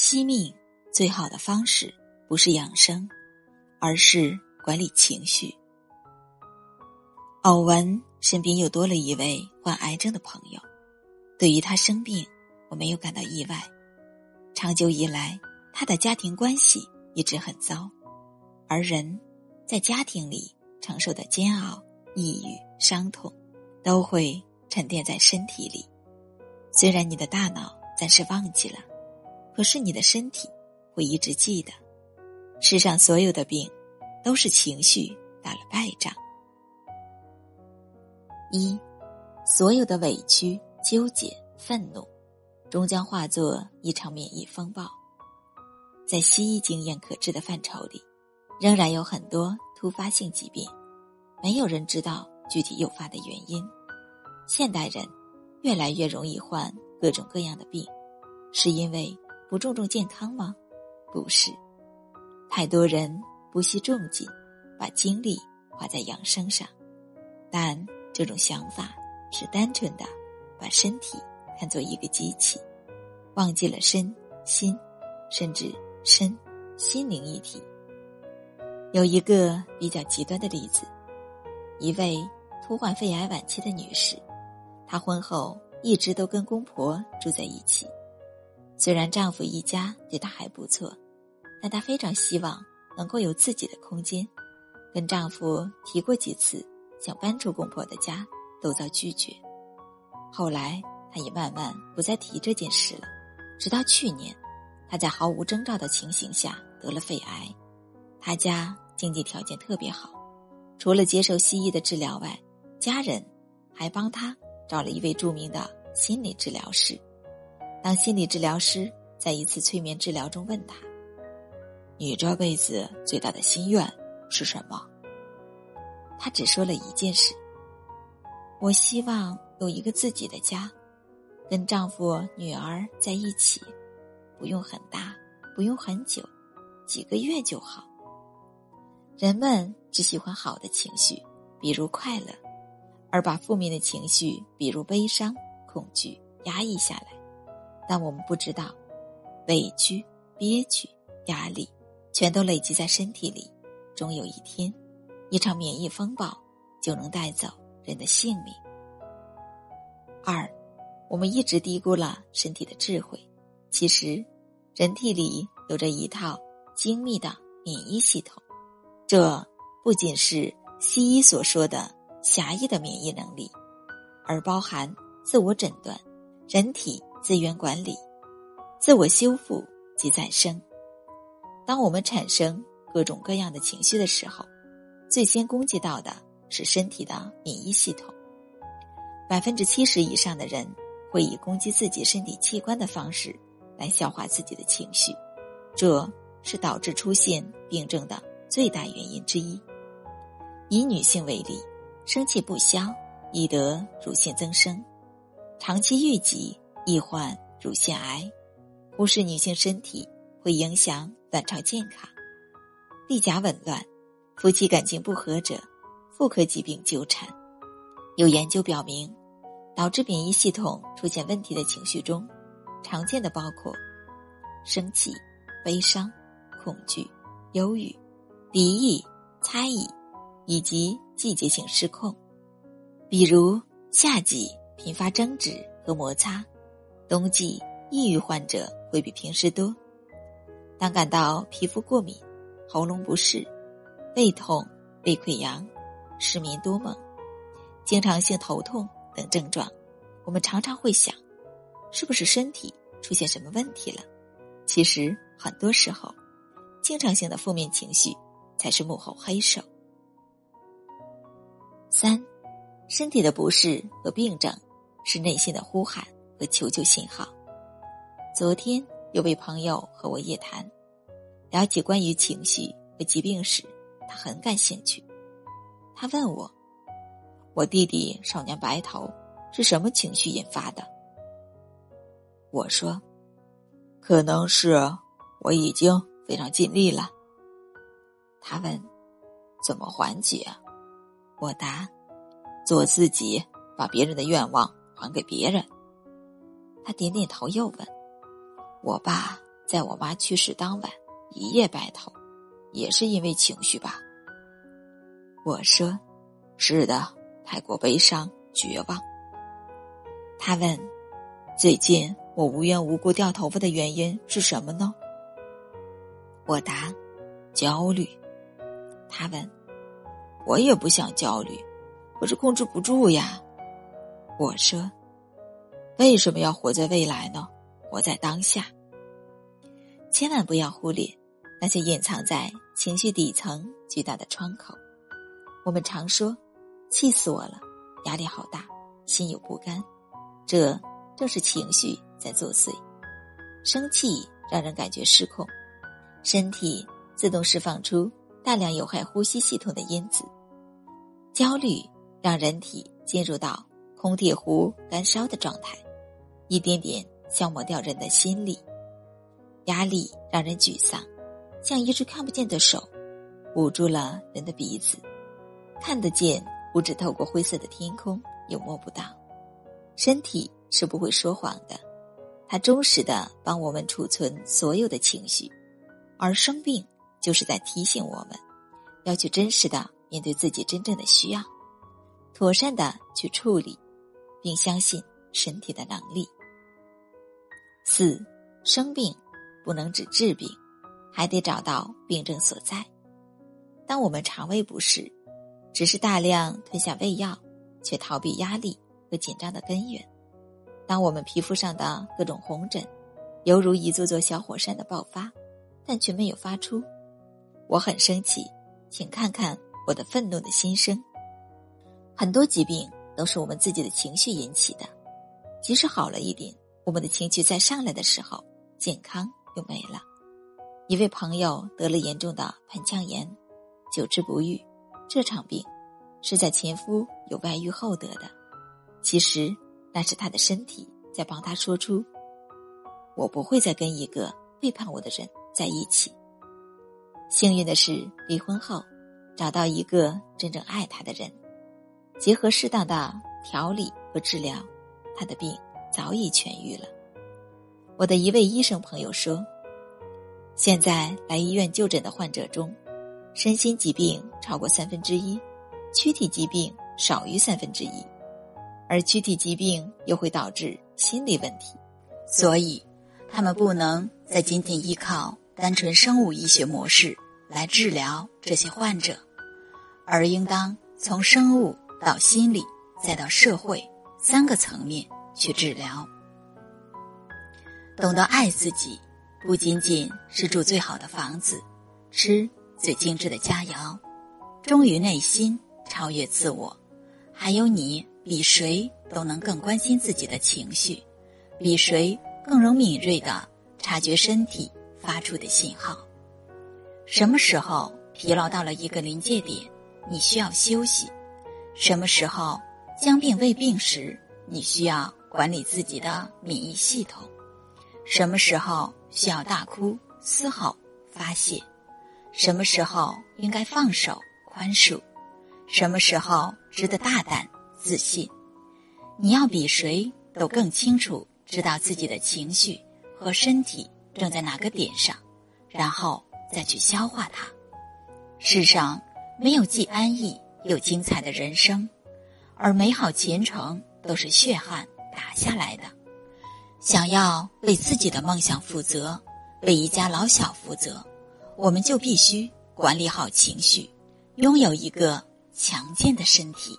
惜命最好的方式不是养生，而是管理情绪。偶闻身边又多了一位患癌症的朋友，对于他生病，我没有感到意外。长久以来，他的家庭关系一直很糟，而人在家庭里承受的煎熬、抑郁、伤痛，都会沉淀在身体里。虽然你的大脑暂时忘记了。可是你的身体会一直记得，世上所有的病，都是情绪打了败仗。一，所有的委屈、纠结、愤怒，终将化作一场免疫风暴。在西医经验可治的范畴里，仍然有很多突发性疾病，没有人知道具体诱发的原因。现代人越来越容易患各种各样的病，是因为。不注重健康吗？不是，太多人不惜重金，把精力花在养生上，但这种想法是单纯的，把身体看作一个机器，忘记了身心，甚至身心灵一体。有一个比较极端的例子，一位突患肺癌晚期的女士，她婚后一直都跟公婆住在一起。虽然丈夫一家对她还不错，但她非常希望能够有自己的空间。跟丈夫提过几次想搬出公婆的家，都遭拒绝。后来，她也慢慢不再提这件事了。直到去年，她在毫无征兆的情形下得了肺癌。她家经济条件特别好，除了接受西医的治疗外，家人还帮她找了一位著名的心理治疗师。当心理治疗师在一次催眠治疗中问他：“你这辈子最大的心愿是什么？”他只说了一件事：“我希望有一个自己的家，跟丈夫、女儿在一起，不用很大，不用很久，几个月就好。”人们只喜欢好的情绪，比如快乐，而把负面的情绪，比如悲伤、恐惧压抑下来。但我们不知道，委屈、憋屈、压力，全都累积在身体里，终有一天，一场免疫风暴就能带走人的性命。二，我们一直低估了身体的智慧。其实，人体里有着一套精密的免疫系统，这不仅是西医所说的狭义的免疫能力，而包含自我诊断、人体。资源管理、自我修复及再生。当我们产生各种各样的情绪的时候，最先攻击到的是身体的免疫系统。百分之七十以上的人会以攻击自己身体器官的方式来消化自己的情绪，这是导致出现病症的最大原因之一。以女性为例，生气不消，易得乳腺增生，长期郁积。易患乳腺癌，忽视女性身体会影响卵巢健康。例假紊乱，夫妻感情不和者，妇科疾病纠缠。有研究表明，导致免疫系统出现问题的情绪中，常见的包括生气、悲伤、恐惧、忧郁、敌意、猜疑，以及季节性失控。比如夏季频发争执和摩擦。冬季抑郁患者会比平时多。当感到皮肤过敏、喉咙不适、胃痛、胃溃疡、失眠多梦、经常性头痛等症状，我们常常会想，是不是身体出现什么问题了？其实很多时候，经常性的负面情绪才是幕后黑手。三，身体的不适和病症是内心的呼喊。和求救信号。昨天有位朋友和我夜谈，聊起关于情绪和疾病时，他很感兴趣。他问我：“我弟弟少年白头是什么情绪引发的？”我说：“可能是我已经非常尽力了。”他问：“怎么缓解？”我答：“做自己，把别人的愿望还给别人。”他点点头，又问：“我爸在我妈去世当晚一夜白头，也是因为情绪吧？我说：“是的，太过悲伤绝望。”他问：“最近我无缘无故掉头发的原因是什么呢？”我答：“焦虑。”他问：“我也不想焦虑，可是控制不住呀。”我说：“为什么要活在未来呢？活在当下。千万不要忽略那些隐藏在情绪底层巨大的窗口。我们常说：‘气死我了，压力好大，心有不甘。’这正是情绪在作祟。生气让人感觉失控，身体自动释放出大量有害呼吸系统的因子；焦虑让人体进入到……空铁壶干烧的状态，一点点消磨掉人的心力。压力让人沮丧，像一只看不见的手，捂住了人的鼻子。看得见，不只透过灰色的天空，又摸不到。身体是不会说谎的，它忠实的帮我们储存所有的情绪。而生病，就是在提醒我们，要去真实的面对自己真正的需要，妥善的去处理。并相信身体的能力。四，生病不能只治病，还得找到病症所在。当我们肠胃不适，只是大量吞下胃药，却逃避压力和紧张的根源；当我们皮肤上的各种红疹，犹如一座座小火山的爆发，但却没有发出。我很生气，请看看我的愤怒的心声。很多疾病。都是我们自己的情绪引起的，即使好了一点，我们的情绪再上来的时候，健康又没了。一位朋友得了严重的盆腔炎，久治不愈。这场病是在前夫有外遇后得的。其实那是他的身体在帮他说出：“我不会再跟一个背叛我的人在一起。”幸运的是，离婚后找到一个真正爱他的人。结合适当的调理和治疗，他的病早已痊愈了。我的一位医生朋友说，现在来医院就诊的患者中，身心疾病超过三分之一，躯体疾病少于三分之一，而躯体疾病又会导致心理问题，所以他们不能再仅仅依靠单纯生物医学模式来治疗这些患者，而应当从生物。到心理，再到社会，三个层面去治疗。懂得爱自己，不仅仅是住最好的房子，吃最精致的佳肴，忠于内心，超越自我，还有你比谁都能更关心自己的情绪，比谁更能敏锐的察觉身体发出的信号。什么时候疲劳到了一个临界点，你需要休息。什么时候将病未病时，你需要管理自己的免疫系统；什么时候需要大哭、嘶吼、发泄；什么时候应该放手、宽恕；什么时候值得大胆、自信。你要比谁都更清楚知道自己的情绪和身体正在哪个点上，然后再去消化它。世上没有既安逸。又精彩的人生，而美好前程都是血汗打下来的。想要为自己的梦想负责，为一家老小负责，我们就必须管理好情绪，拥有一个强健的身体。